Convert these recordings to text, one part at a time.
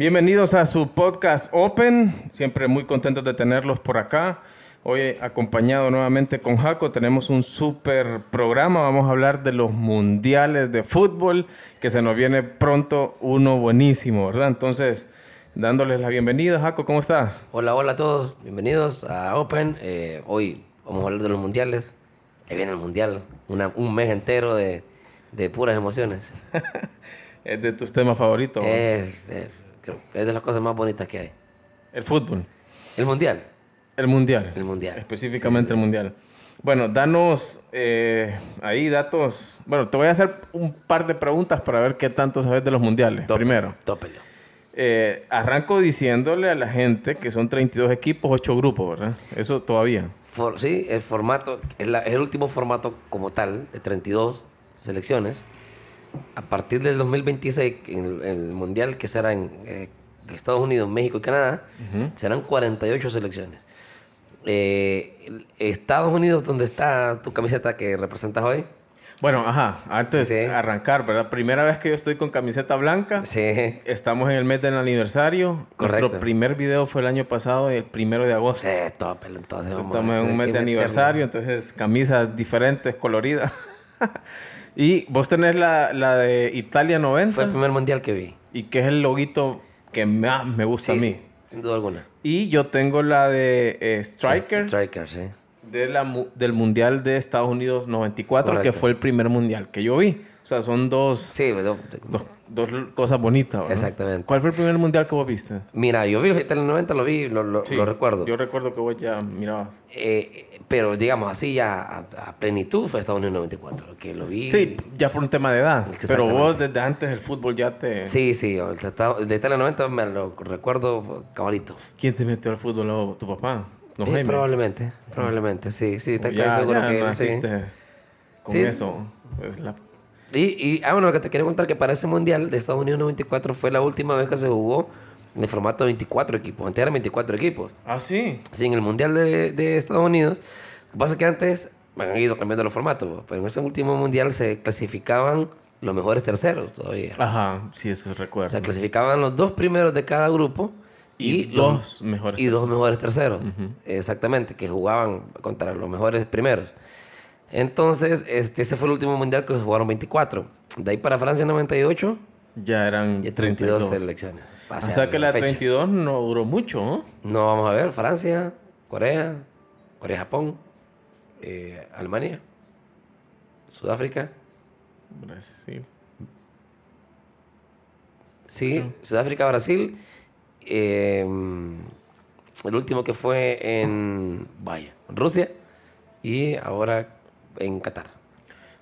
Bienvenidos a su podcast Open. Siempre muy contentos de tenerlos por acá. Hoy acompañado nuevamente con Jaco, tenemos un súper programa. Vamos a hablar de los mundiales de fútbol, que se nos viene pronto uno buenísimo, ¿verdad? Entonces, dándoles la bienvenida. Jaco, ¿cómo estás? Hola, hola a todos. Bienvenidos a Open. Eh, hoy vamos a hablar de los mundiales. Ahí viene el mundial. Una- un mes entero de, de puras emociones. es de tus temas favoritos. ¿no? Es, es- creo que es de las cosas más bonitas que hay. El fútbol. El mundial. El mundial. El mundial. Específicamente el mundial. Bueno, danos eh, ahí datos. Bueno, te voy a hacer un par de preguntas para ver qué tanto sabes de los mundiales. Tópelo, Primero, Tópelo. eh, arranco diciéndole a la gente que son 32 equipos, 8 grupos, ¿verdad? Eso todavía. For- sí, el formato, es el último formato como tal, de 32 selecciones. A partir del 2026, en el, mundial que será en eh, Estados Unidos, México y Canadá, serán 48 selecciones. Eh, Estados Unidos, donde está tu camiseta que representas hoy, Bueno, ajá, antes Sí, sí. arrancar, ¿verdad? Primera vez que yo estoy con camiseta blanca. sí, Estamos en el mes del aniversario. Correcto. Nuestro primer video fue el año pasado, el primero de agosto. eh, tópelo, entonces. vamos Estamos en un mes de aniversario, entonces camisas diferentes, coloridas. y vos tenés la, la de Italia 90 Fue el primer mundial que vi. y que es el loguito que más me gusta Sí, a mí. sí, sin duda alguna. Y yo tengo la de eh, Striker Striker, sí. de la del Mundial de Estados Unidos 94, que Correcto. fue el primer mundial que yo vi. O sea, son dos, Sí, pero- dos, dos cosas bonitas. Exactamente. ¿Cuál fue el primer mundial que vos viste? Mira, yo vi el Italia 90, lo vi, lo, lo- Sí, lo recuerdo. Yo recuerdo que vos ya mirabas. Eh, pero digamos así ya a, a plenitud fue Estados Unidos 94, que lo vi. Sí, ya por un tema de edad. Pero vos desde antes del fútbol ya te... Sí, sí, el de el de Italia 90 me lo recuerdo cabalito. ¿Quién te metió al fútbol? ¿Tu papá? ¿No, Eh, Jaime? probablemente, probablemente, sí, sí, está ya, seguro ya que él, sí. con Sí. eso. Es la- Y, y ah, bueno, lo que te quería contar que para ese mundial de Estados Unidos 94 fue la última vez que se jugó en el formato de 24 equipos. Antes eran 24 equipos. Ah, sí. Sí, en el Mundial de, de Estados Unidos. Lo que pasa es que antes han ido cambiando los formatos, pero en ese último Mundial se clasificaban los mejores terceros todavía. Ajá, sí, eso O recuerdo. sea, clasificaban los dos primeros de cada grupo y, los- dos mejores. y dos mejores terceros. Exactamente, que jugaban contra los mejores primeros. Entonces, este, ese fue el último mundial que se jugaron 24. De ahí para Francia 98, ya eran y 32 32. selecciones. O sea que la fecha. 32 no duró mucho, ¿no? No, vamos a ver, Francia, Corea, Corea-Japón, eh, Alemania, Sudáfrica. Brasil. Sí, Sudáfrica, Brasil. eh, el último que fue en, vaya, Rusia. Y ahora en Qatar.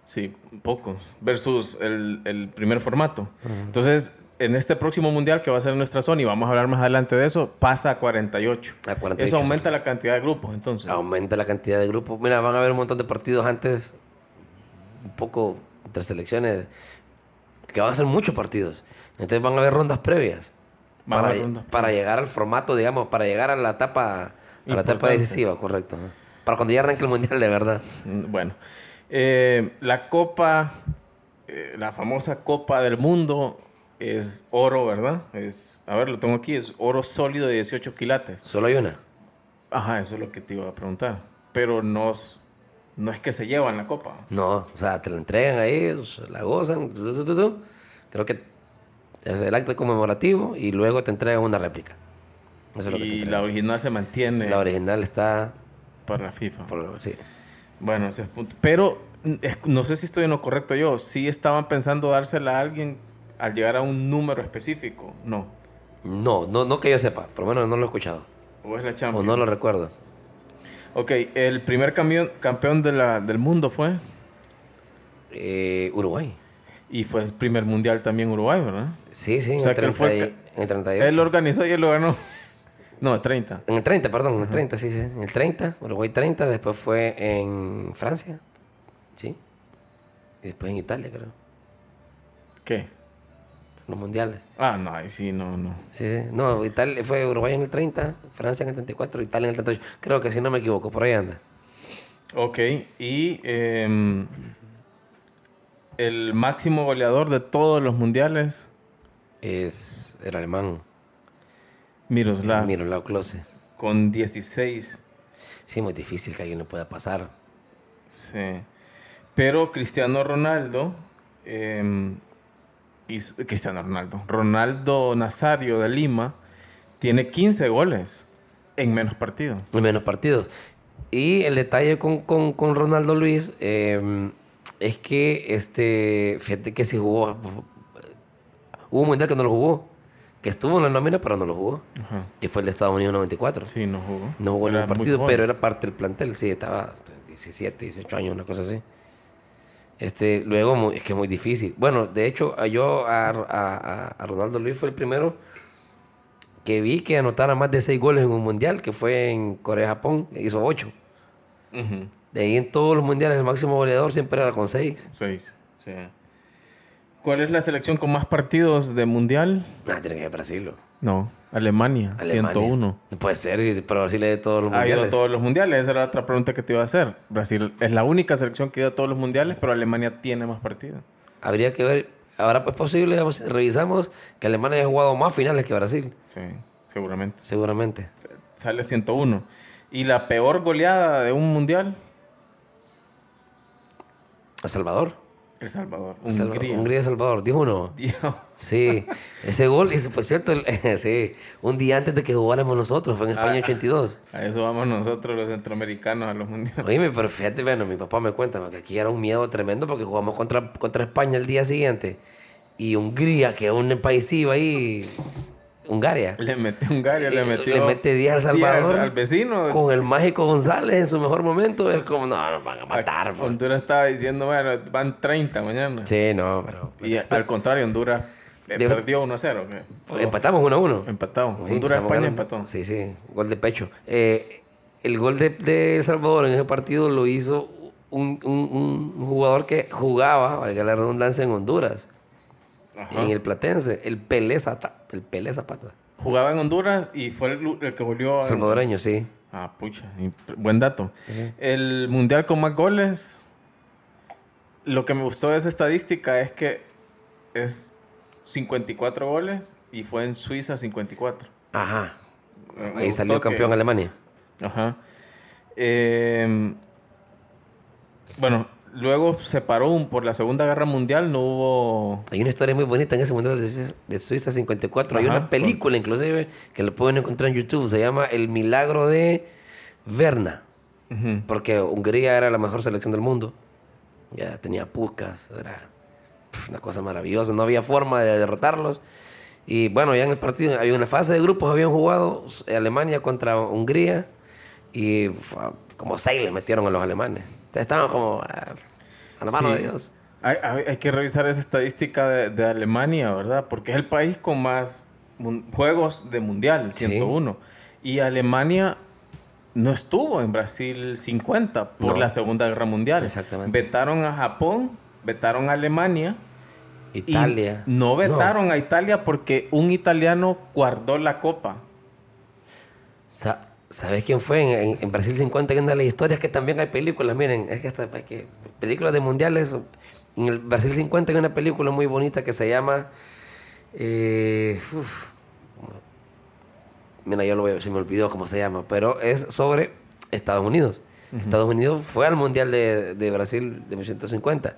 Sí, pocos. Versus el, el primer formato. Entonces, en este próximo mundial que va a ser en nuestra zona, y vamos a hablar más adelante de eso, pasa a 48. A 48, Eso aumenta la cantidad de grupos, entonces. Aumenta la cantidad de grupos. Mira, van a haber un montón de partidos antes, un poco entre selecciones, que van a ser muchos partidos. Entonces van a haber rondas previas. Para, haber rondas para llegar al formato, digamos, para llegar a la etapa, a la etapa decisiva, correcto. Para cuando ya arranque el mundial de verdad. Mm, Bueno, eh, la copa, eh, la famosa Copa del Mundo es oro, ¿verdad? Es, a ver, lo tengo aquí, es oro sólido de 18 quilates. Solo hay una. Ajá, eso es lo que te iba a preguntar. Pero no, es- no es que se llevan la copa. No, o sea, te la entregan ahí, la gozan. tu, tu, tu. Creo que es el acto conmemorativo y luego te entregan una réplica. Eso es lo que te Y la original se mantiene La original está para FIFA. por, sí. Bueno, ese es punto. Pero mm, no sé si estoy en lo correcto yo. Sí estaban pensando dársela a alguien al llegar a un número específico. No. No, no, no que yo sepa, por lo menos no lo he escuchado. O es la O Champions. no lo recuerdo. Ok, el primer campeón, campeón de la, del mundo fue. Eh, Uruguay. Y fue el primer mundial también Uruguay, ¿verdad? Sí, sí, O sea, el que él fue 30 el y- en el 38. Él lo organizó y él lo ganó. No, 30. En el 30, perdón, en el 30, sí, sí. En el 30, Uruguay 30, después fue en Francia, sí. Y después en Italia, creo. ¿Qué? Los mundiales. Ah, no, ahí sí, no, no. Sí, sí. No, Italia fue Uruguay en el 30, Francia en el 34, Italia en el 38. Creo que si no me equivoco, por ahí anda. Ok, y em, el máximo goleador de todos los mundiales. Es el alemán. Miroslav. Miroslav Klose. Con 16. Sí, muy difícil que alguien le pueda pasar. Sí. Pero Cristiano Ronaldo. eh, hizo- Cristiano Ronaldo. Ronaldo Nazario de Lima tiene 15 goles en menos partidos. en menos partidos. Y el detalle con, con- con Ronaldo Luis eh, es que, este, fíjate que si jugó, hubo un mundial que no lo jugó, que estuvo en la nómina pero no lo jugó, Ajá. que fue el de Estados Unidos 94. Sí, no jugó. No jugó en Era el muy partido, pero era parte del plantel, sí, estaba 17, 18 años, una cosa así. Este, luego, mu- es que es muy difícil. Bueno, de hecho, yo a, a- a- Ronaldo Luis fue el primero que vi que anotara más de 6 goles en un mundial, que fue en Corea-Japón, hizo 8. Ujú. De ahí en todos los mundiales el máximo goleador siempre era con 6. Seis. Sí. ¿Cuál es la selección con más partidos de mundial? Ah, tiene que ser Brasil. No, Alemania, Alemania. 101. No puede ser, pero Brasil es de todos los Ha ido a mundiales. todos los mundiales. Esa era otra pregunta que te iba a hacer. Brasil es la única selección que ha ido a todos los mundiales, pero Alemania tiene más partidos. Habría que ver, ahora pues posible, vamos, revisamos que Alemania haya jugado más finales que Brasil, Sí, seguramente. seguramente. Sale 101. ¿Y la peor goleada de un mundial? El Salvador. El Salvador. Salvador. Hungría. Hungría, Salvador. Dijo uno. Dios. Sí, ese gol, y por cierto, el- sí, un día antes de que jugáramos nosotros, fue en España Ah. 82. A eso vamos nosotros los centroamericanos a los mundiales. Oíme, pero fíjate, bueno, mi papá me cuenta que aquí era un miedo tremendo porque jugamos contra, contra España el día siguiente. Y Hungría, que es un paísito ahí, Hungaria, Le metió Hungría, le Eh, metió. le mete 10 al Salvador. al vecino. con el mágico González en su mejor momento, es como, no, nos van a matar. pues. Honduras estaba diciendo, bueno, van 30 mañana. Sí, no, pero... Y al contrario, Honduras eh, De- perdió 1 a 0. ¿qué? Empatamos 1 a 1. Empatado. Sí, Honduras, empezamos España ganando. empató. Sí, sí, gol de pecho. Eh, el gol de, de El Salvador en ese partido lo hizo un, un- un jugador que jugaba, valga la redundancia, en Honduras, Ajá. en el Platense, el Pelé, Zata- el Pelé Zapata. Jugaba en Honduras y fue el, el que volvió a... Salvadoreño, sí. Ah, pucha, buen dato. El mundial con más goles, lo que me gustó de esa estadística es que es 54 goles y fue en Suiza 54. Ajá. Me- Ahí salió que- campeón Alemania. Ajá. Eh, bueno, luego se paró un- por la Segunda Guerra Mundial, no hubo... Hay una historia muy bonita en ese mundial de Suiza, de Suiza 54. Hay una película, inclusive, que lo pueden encontrar en YouTube. Se llama El Milagro de Verna. Porque Hungría era la mejor selección del mundo. Ya tenía Puskas, era una cosa maravillosa. No había forma de derrotarlos. Y bueno, ya en el partido había una fase de grupos, habían jugado eh, Alemania contra Hungría. Y como seis le metieron a los alemanes. Estaban como ah, a la mano Sí. de Dios. Hay, hay- hay que revisar esa estadística de, de Alemania, ¿verdad? Porque es el país con más juegos de mundial, Sí. 101. Y Alemania no estuvo en Brasil 50 por No. la Segunda Guerra Mundial. Exactamente. Vetaron a Japón, vetaron a Alemania. y Italia. no vetaron a Italia porque un italiano guardó la copa. Sa- ¿Sabes quién fue? En, en- en Brasil 50 hay una de las historias que también hay películas. Miren, es que, hasta, es que películas de mundiales. En el Brasil 50 hay una película muy bonita que se llama. eh, uf, mira, yo lo veo, se me olvidó cómo se llama, pero es sobre Estados Unidos. Estados Unidos fue al mundial de, de Brasil de 1950.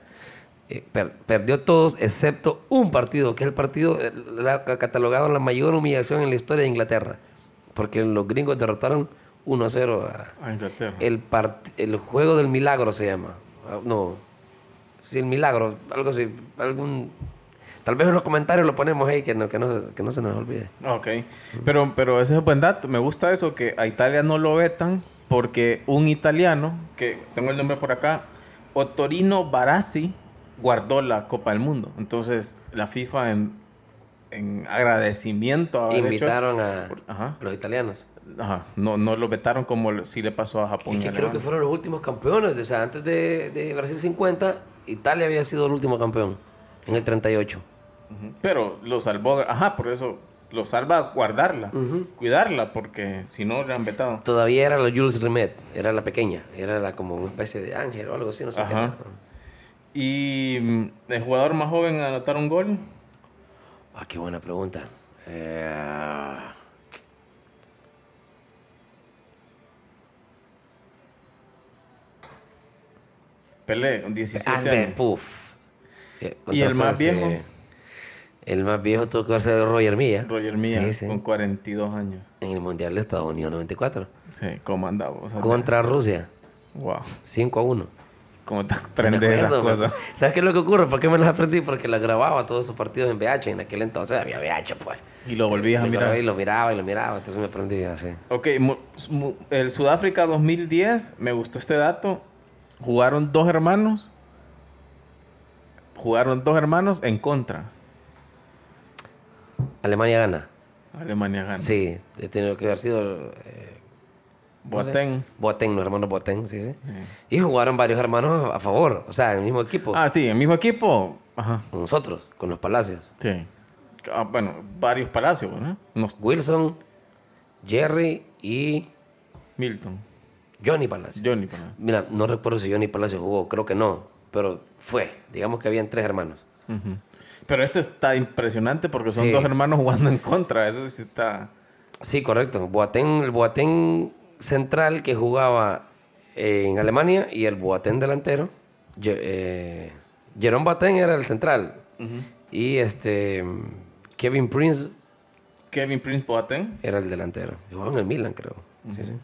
Eh, per- perdió todos excepto un partido, que es el partido la- catalogado la mayor humillación en la historia de Inglaterra. Porque los gringos derrotaron 1 a 0 a, A Inglaterra. el, part- el juego del milagro se llama. Ah, No. Sí, el milagro. Algo así. Algún. Tal vez en los comentarios lo ponemos ahí que no, que no, que no se nos olvide. Ok, pero, pero ese es buen dato. Me gusta eso, que a Italia no lo vetan porque un italiano, que tengo el nombre por acá, Ottorino Barassi, guardó la Copa del Mundo. Entonces, la FIFA en, en agradecimiento a Invitaron a Ajá. los italianos. Ajá, no, no lo vetaron como sí le pasó a Japón. Es y que a creo que fueron los últimos campeones. O sea, antes de, de Brasil 50, Italia había sido el último campeón. En el 38. Ujú. Pero lo salvó, ajá, por eso lo salva guardarla, cuidarla, porque si no le han vetado. Todavía era la Jules Rimet. Era la pequeña. Era la, como una especie de ángel o algo así. No sé qué era. Y mm, el jugador más joven en anotar un gol, Ah, qué buena pregunta. Eh... Pelé, con 17 ah, años. Puff. Eh, ¿Y el más viejo? El más viejo tuvo que ser Roger Milla. Roger Milla, sí, sí. con 42 años. En el Mundial de Estados Unidos 94. Sí, comandado. O sea, Contra Rusia. Wow. 5 a 1. ¿Cómo te Sí, aprendes las acuerdo, cosas? man. ¿Sabes qué es lo que ocurre? ¿Por qué me las aprendí? Porque las grababa todos esos partidos en VH. En aquel entonces había VH, pues. Y lo volvías a mirar. Y lo miraba y lo miraba. Entonces me aprendí así. Ok, el Sudáfrica 2010, me gustó este dato. Jugaron dos hermanos. Jugaron dos hermanos en contra. Alemania gana. Alemania gana. Sí, he tenido que haber sido. eh, Boateng. Boateng, los hermanos Boateng, sí, sí. Y jugaron varios hermanos a favor, o sea, en el mismo equipo. Ah, sí, el mismo equipo. Ajá. Nosotros, con los Palacios. Sí. Ah, bueno, varios palacios, ¿no? Unos Wilson, Jerry y Milton. Johnny Palacios. Johnny, perdón. Mira, no recuerdo si Johnny Palacios jugó, creo que no, pero fue. Digamos que habían tres hermanos. Pero este está impresionante porque son Sí. dos hermanos jugando en contra. Eso sí está. Sí, correcto. Boateng, el Boateng central que jugaba en Alemania y el Boateng delantero. Eh, Jerome Boateng era el central. Y este Kevin Prince Kevin Prince Boateng. era el delantero. Jugaba en el Milan, creo. Sí, sí.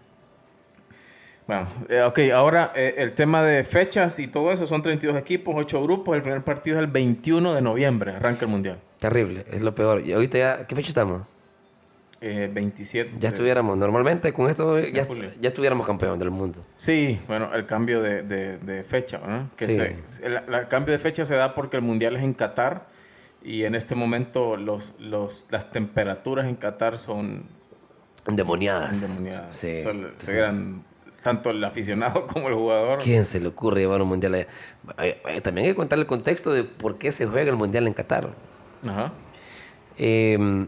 Bueno, eh, ok, ahora eh, el tema de fechas y todo eso son 32 equipos, 8 grupos. El primer partido es el 21 de noviembre, arranca el mundial. Terrible, es lo peor. Y ahorita ya, ¿qué fecha estamos? Eh, 27. Ya estuviéramos, normalmente con esto ya, est- ya estuviéramos campeón del mundo. Sí, bueno, el cambio de, de- de fecha, ¿no? Que Sí. se- el, el cambio de fecha se da porque el mundial es en Qatar y en este momento los, los, las temperaturas en Qatar son Endemoniadas. endemoniadas. Sí. Entonces, tanto el aficionado como el jugador. ¿Quién se le ocurre llevar un mundial allá? También hay que contar el contexto de por qué se juega el mundial en Qatar. Ajá. Eh,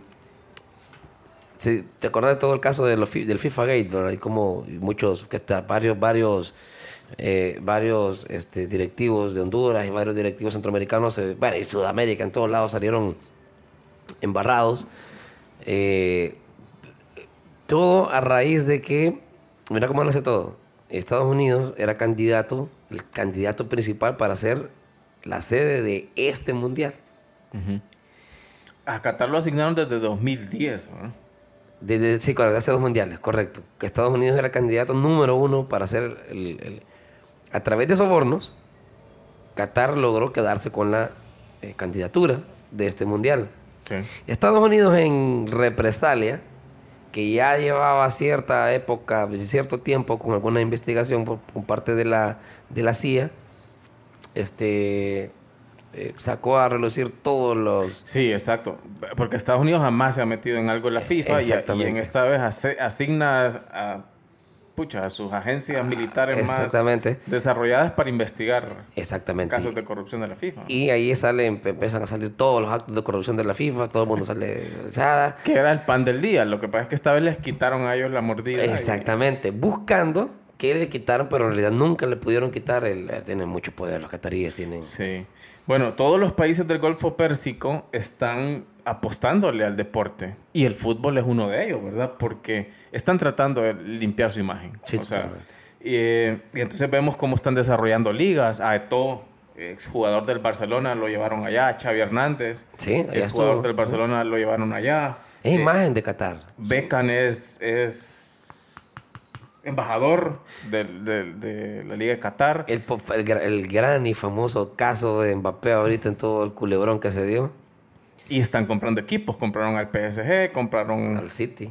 sí, ¿Te acordás de todo el caso de del FIFA Gate? ¿verdad? Hay como muchos, que está, varios, varios, eh, varios este, directivos de Honduras y varios directivos centroamericanos, eh, bueno, y Sudamérica, en todos lados salieron embarrados. Eh, todo a raíz de que, mira cómo lo hace todo. Estados Unidos era candidato, el candidato principal para ser la sede de este mundial. A Qatar lo asignaron desde 2010, ¿no? Desde, sí, hace dos mundiales, correcto. Que Estados Unidos era candidato número uno para hacer el, el- A través de sobornos, Qatar logró quedarse con la eh, candidatura de este mundial. Sí. Estados Unidos en represalia, que ya llevaba cierta época, cierto tiempo con alguna investigación por, por parte de la, de la CIA, este, eh, sacó a relucir todos los... Sí, exacto. Porque Estados Unidos jamás se ha metido en algo en la FIFA y, y en esta vez asigna a, pucha, a sus agencias militares más desarrolladas para investigar Exactamente. casos de corrupción de la FIFA. Y ahí salen, empiezan a salir todos los actos de corrupción de la FIFA, todo el mundo sale... Que era el pan del día. Lo que pasa es que esta vez les quitaron a ellos la mordida. y- Exactamente, buscando que le quitaron, pero en realidad nunca le pudieron quitar. El, eh, tienen mucho poder, los cataríes tienen... Sí. Bueno, todos los países del Golfo Pérsico están apostándole al deporte. Y el fútbol es uno de ellos, ¿verdad? Porque están tratando de limpiar su imagen. Sí, O sea, eh, y entonces vemos cómo están desarrollando ligas. A Eto'o, exjugador del Barcelona, lo llevaron allá. Xavi Hernández, Sí, exjugador estuvo. del Barcelona, lo llevaron allá. Es imagen de Qatar. Beckham es, es embajador del- de, la Liga de Qatar. El, el, gra- el gran y famoso caso de Mbappé ahorita en todo el culebrón que se dio Y están comprando equipos. Compraron al PSG, compraron al City.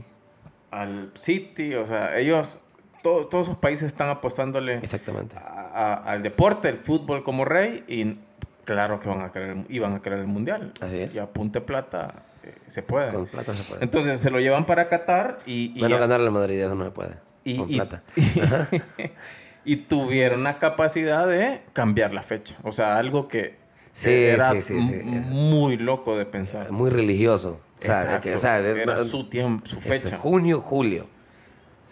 al City. O sea, ellos, to- todos esos países están apostándole Exactamente. a- a- al deporte, el fútbol como rey. Y claro que van a querer, iban a querer el mundial. Así es. Y a plata eh, se puede. Con plata se puede. Entonces se lo llevan para Qatar y, y, Menos ganarle al Madrid, eso no se puede. Y- con y- plata. y tuvieron la capacidad de cambiar la fecha. O sea, algo que Sí, era sí, sí, muy loco de pensar. Muy religioso. O sea, Exacto. que- o sea, de- era no- su tiempo, su fecha. junio, julio.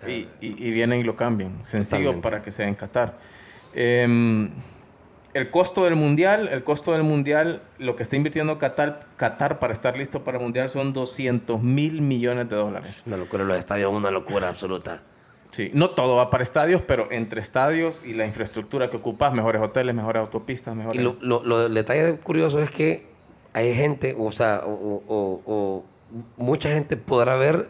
Y, y- y vienen y lo cambian. Sencillo Totalmente. para que sea en Qatar. Em, el costo del mundial, el costo del mundial, lo que está invirtiendo Qatar, Qatar para estar listo para el mundial son 200 mil millones de dólares. Una locura, los estadios, una locura absoluta. Sí, no todo va para estadios, pero entre estadios y la infraestructura que ocupas, mejores hoteles, mejores autopistas, mejores... Y lo, lo, detalle curioso es que hay gente, o sea, o, o- o mucha gente podrá ver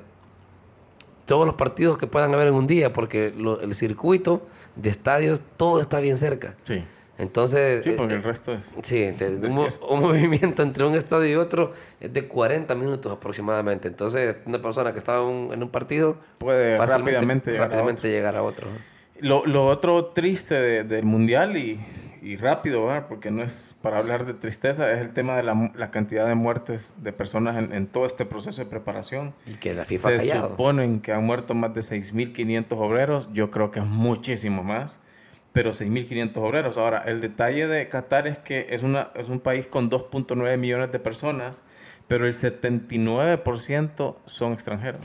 todos los partidos que puedan haber en un día, porque lo- el circuito de estadios, todo está bien cerca. Sí, Entonces, sí, porque eh, el resto es... Sí, entonces, Es un, movimiento entre un estadio y otro es de 40 minutos aproximadamente. Entonces, una persona que estaba en un, en un partido Puede rápidamente llegar a rápidamente llegar a otro. Lo, lo otro triste de- del mundial y, y rápido, ¿verdad? porque no es para hablar de tristeza, es el tema de la, la cantidad de muertes de personas en, en todo este proceso de preparación. Y que la FIFA ha Se fallado. suponen que han muerto más de 6.500 obreros, yo creo que es muchísimo más, pero 6.500 obreros. Ahora, el detalle de Qatar es que es, una, es un país con 2.9 millones de personas, pero el 79% son extranjeros.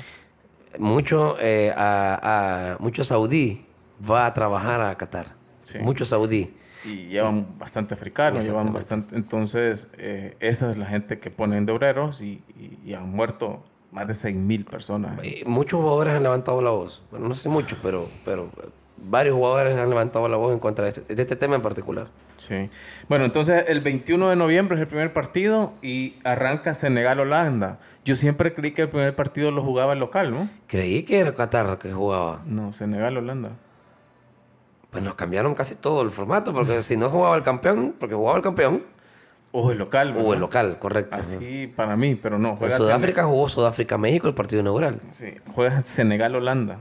Mucho, eh, a, a- mucho saudí va a trabajar a Qatar. Sí. Mucho saudí. y llevan bastante africanos, llevan bastante. Entonces, eh, esa es la gente que ponen de obreros y, y- y han muerto más de 6 mil personas. Eh, Muchos jugadores han levantado la voz. Bueno, no sé muchos, pero, pero varios jugadores han levantado la voz en contra de este, de este tema en particular. Sí. Bueno, entonces el 21 de noviembre es el primer partido y arranca Senegal-Holanda. Yo siempre creí que el primer partido lo jugaba el local, ¿no? Creí que era Qatar que jugaba. No, Senegal-Holanda. Pues nos cambiaron casi todo el formato, porque si no jugaba el campeón, porque jugaba el campeón, O el local, o ¿verdad? el local, correcto. Así para mí, pero no. En Juega Sudáfrica jugó Sudáfrica-México el partido inaugural. Sí, juega Senegal-Holanda.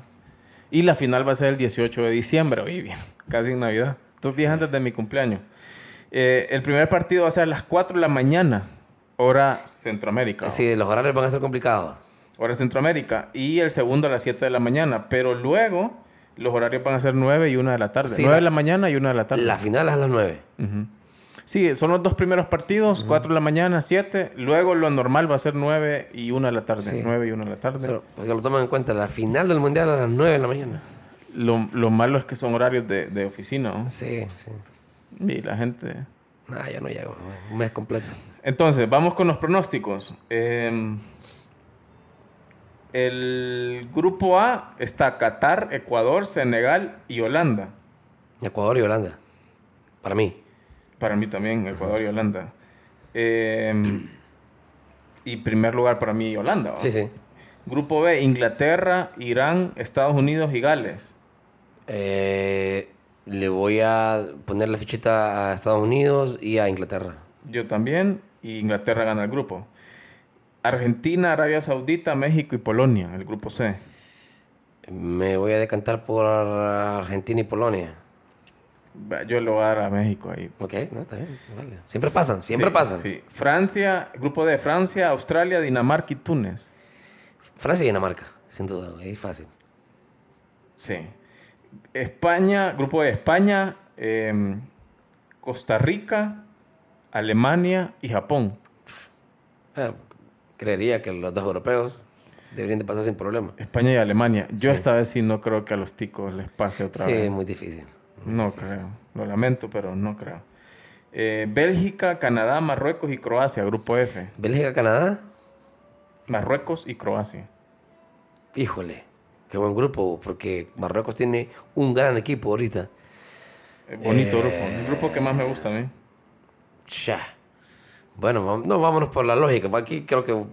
Y la final va a ser el 18 de diciembre, bien, casi en Navidad. Dos días antes de mi cumpleaños. Eh, el primer partido va a ser a las 4 de la mañana, hora Centroamérica. Sí, los horarios van a ser complicados. hora Centroamérica. Y el segundo a las 7 de la mañana. Pero luego los horarios van a ser 9 y 1 de la tarde. Sí, 9 de la- mañana y 1 de la tarde. La final es a las 9. Ujú. Sí, son los dos primeros partidos, 4 de la mañana, 7. Luego lo normal va a ser 9 y 1 de la tarde. Sí. 9 y 1 de la tarde. Pero, porque lo toman en cuenta, la final del mundial a las 9 de la mañana. Lo, lo malo es que son horarios de, de oficina. ¿no? Sí, sí. Y la gente... Nah, ya no llego. Un mes completo. Entonces, vamos con los pronósticos. Eh, el grupo A está Qatar, Ecuador, Senegal y Holanda. Ecuador y Holanda. Para mí. Para mí también, Ecuador y Holanda. Eh, y primer lugar para mí, Holanda. Sí, sí. Grupo B, Inglaterra, Irán, Estados Unidos y Gales. Eh, le voy a poner la fichita a Estados Unidos y a Inglaterra. Yo también, y Inglaterra gana el grupo. Argentina, Arabia Saudita, México y Polonia, el grupo C. Me voy a decantar por Argentina y Polonia. Yo lo voy a dar a México ahí. Ok, no, está bien. Vale. Siempre pasan, siempre Sí, pasan. Sí. Francia, grupo D, Francia, Australia, Dinamarca y Túnez. Francia y Dinamarca, sin duda, es fácil. Sí. España, grupo de España, eh, Costa Rica, Alemania y Japón. Eh, creería que los dos europeos deberían de pasar sin problema. España y Alemania. Yo Sí. esta vez sí no creo que a los ticos les pase otra Sí, vez. muy difícil. No creo. Lo lamento, pero no creo. Eh, Bélgica, Canadá, Marruecos y Croacia, grupo F. Bélgica, Canadá, Marruecos y Croacia. híjole, qué buen grupo, porque Marruecos tiene un gran equipo ahorita. Eh, bonito Eh. grupo. El grupo que más me gusta a mí. Ya. Bueno, no, vámonos por la lógica. Aquí creo que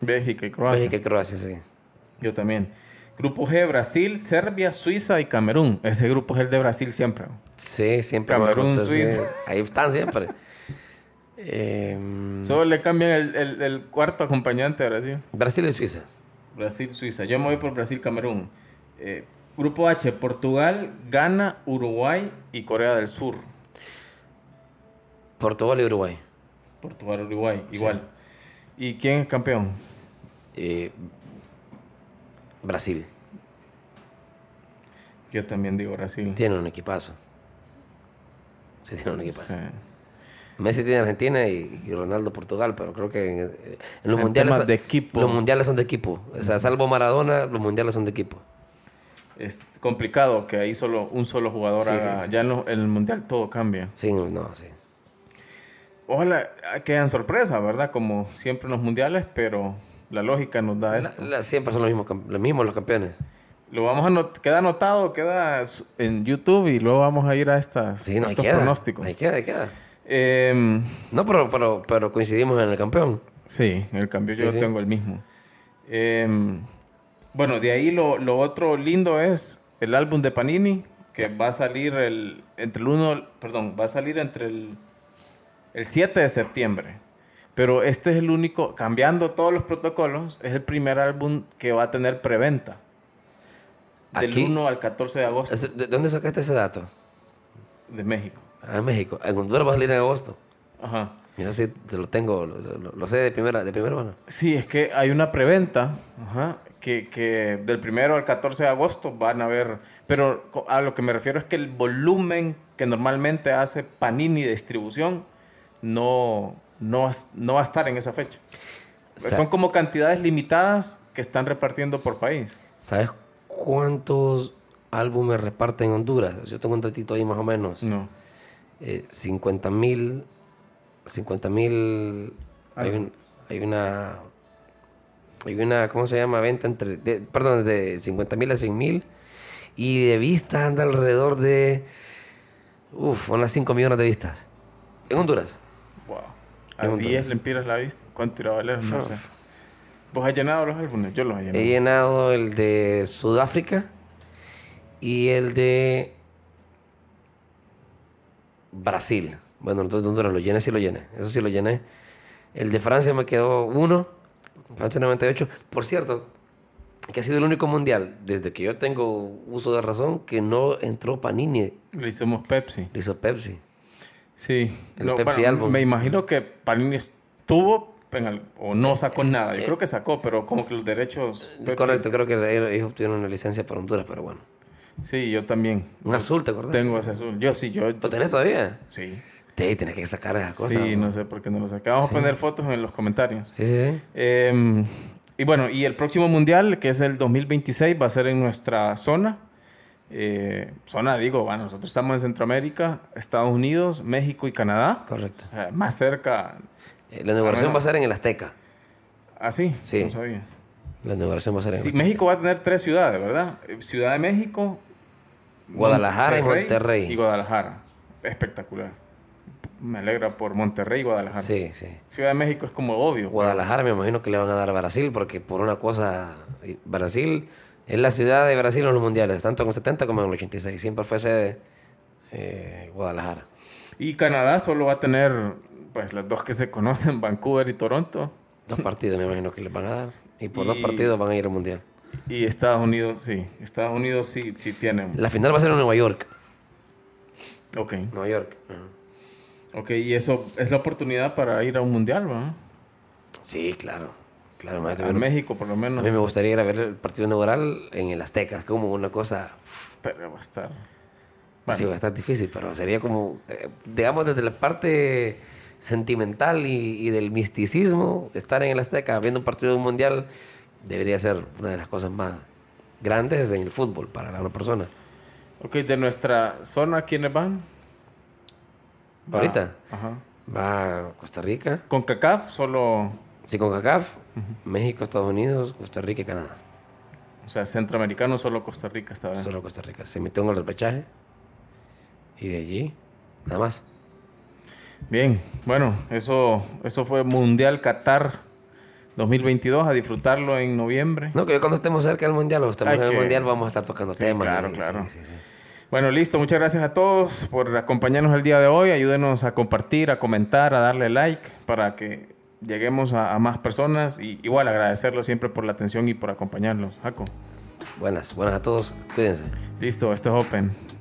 Bélgica y Croacia. Bélgica y Croacia, sí. Yo también. Grupo G, Brasil, Serbia, Suiza y Camerún. Ese grupo es el de Brasil siempre. Sí, siempre. Camerún, Suiza. Ahí están siempre. Em, Solo le cambian el, el- el cuarto acompañante a Brasil. Brasil y Suiza. Brasil, Suiza. Yo me voy por Brasil, Camerún. Eh, grupo H, Portugal, Ghana, Uruguay y Corea del Sur. Portugal y Uruguay. Portugal, Uruguay, igual. ¿Y quién es campeón? Eh, Brasil. Yo también digo Brasil. Tiene un equipazo. Sí, tiene un equipazo. Sí. Messi tiene Argentina y, y Ronaldo Portugal, pero creo que en, en los En mundiales. temas de equipo. Los mundiales son de equipo. O sea, salvo Maradona, los mundiales son de equipo. Es complicado que ahí solo un solo jugador Sí, sí, haga. sí. Ya en, lo- en el mundial todo cambia. Sí, no, sí. Ojalá quedan sorpresas, ¿verdad? Como siempre en los mundiales, pero la lógica nos da La- esto. la- siempre son los mismos, los mismos los campeones. Lo vamos a not queda anotado, queda en YouTube y luego vamos a ir a estas, Sí, no, ahí estos queda. pronósticos. Ahí queda, ahí queda. Em, No, pero, pero, pero coincidimos en el campeón. sí, en el cambio yo Sí, sí. tengo el mismo. Em, bueno, de ahí lo, lo otro lindo es el álbum de Panini, que va a salir el, entre el 1, perdón, va a salir entre el, el 7 de septiembre. Pero este es el único, cambiando todos los protocolos, es el primer álbum que va a tener preventa. Del Aquí- 1 al 14 de agosto ¿De de dónde sacaste ese dato? de México. Ah, México. En Honduras va a salir en agosto. Ajá. Yo sí se lo tengo, lo, lo- lo sé de primera, de primera mano. Sí, es que hay una preventa ajá, que, que del primero al 14 de agosto van a ver. Pero a lo que me refiero es que el volumen que normalmente hace Panini de distribución no, no, va- no va a estar en esa fecha. O sea- Son como cantidades limitadas que están repartiendo por país. ¿Sabes cuántos álbumes reparten en Honduras? Yo tengo un datito ahí más o menos. No. Eh, 50 mil. 50 mil. Hay, un- hay una. Hay una, ¿cómo se llama? Venta entre. de- perdón, de 50 mil a 100 mil. Y de vistas anda alrededor de. Uf, unas 5 millones de vistas. En Honduras. Wow. A Pregúntale. 10 lempiras la vista. ¿Cuánto irá a valer? No sé. ¿Vos has llenado los álbumes? Yo los he llenado. He llenado el de Sudáfrica y el de Brasil. Bueno, entonces Honduras lo llené, sí lo llené. Eso sí lo llené. El de Francia me quedó uno, Francia 98. Por cierto, que ha sido el único mundial desde que yo tengo uso de razón que no entró Panini, Le hicimos Pepsi. lo hizo Pepsi. Sí. El Pepsi Album. Me imagino que Panini estuvo en el- o no sacó nada. Yo creo que sacó, pero como que los derechos... Pepsi- Correcto, creo que ellos obtuvieron una licencia para Honduras, pero bueno. Sí, yo también. Un azul, ¿te acuerdas? Tengo ese azul. Yo sí, yo... ¿Lo tenés todavía? Sí. Sí, tenés que sacar esa cosa. Sí, no sé por qué no lo saqué. Vamos a poner fotos en los comentarios. Sí, sí, sí. Eh, y bueno, y el próximo mundial, que es el 2026, va a ser en nuestra zona. Eh, zona, digo, bueno, nosotros estamos en Centroamérica, Estados Unidos, México y Canadá. Correcto. O sea, más cerca. Eh, La inauguración va a ser en el Azteca. Así, Sí. no sabía. La inauguración va a ser en Sí, el Azteca. México va a tener tres ciudades, ¿verdad? Eh, Ciudad de México, Guadalajara y Monterrey. Y Guadalajara. Espectacular. Me alegra por Monterrey y Guadalajara. Sí, sí. Ciudad de México es como obvio. Guadalajara me imagino que le van a dar a Brasil porque por una cosa, Brasil es la ciudad de Brasil en los mundiales, tanto en el 70 como en el 86. Siempre fue sede eh, Guadalajara. Y Canadá solo va a tener, pues, las dos que se conocen, Vancouver y Toronto. Dos partidos me imagino que les van a dar. Y por dos Y- partidos van a ir al mundial. Y Estados Unidos, sí. Estados Unidos sí, sí tienen. La final va a ser en Nueva York. Ok. Nueva York. ajá. Ok, y eso es la oportunidad para ir a un mundial, ¿va? Sí, claro. Claro, A México, por lo a menos. mí me gustaría ir a ver el partido inaugural en el Azteca. Como una cosa Pero va a estar. Sí, va a estar difícil, pero sería como, eh, digamos, desde la parte sentimental y, y del misticismo, estar en el Azteca viendo un partido de un mundial debería ser una de las cosas más grandes en el fútbol para una persona. Ok, de nuestra zona, ¿quiénes van? Va- Ahorita Ajá. va Costa Rica, Con CACAF, solo. Sí, con CACAF, México, Estados Unidos, Costa Rica y Canadá. O sea, centroamericano, solo Costa Rica esta vez. Solo Costa Rica. Se metió en el repechaje y de allí, nada más. Bien, bueno, eso, eso fue Mundial Qatar 2022. A disfrutarlo en noviembre. No, que cuando estemos cerca del mundial o estemos en el que- mundial vamos a estar tocando Sí, temas. claro, y- claro. sí, sí, sí. Bueno, listo. Muchas gracias a todos por acompañarnos el día de hoy. Ayúdenos a compartir, a comentar, a darle like para que lleguemos a, a más personas. Y igual agradecerlos siempre por la atención y por acompañarnos. Jaco. Buenas, buenas a todos. Cuídense. Listo, esto es Open.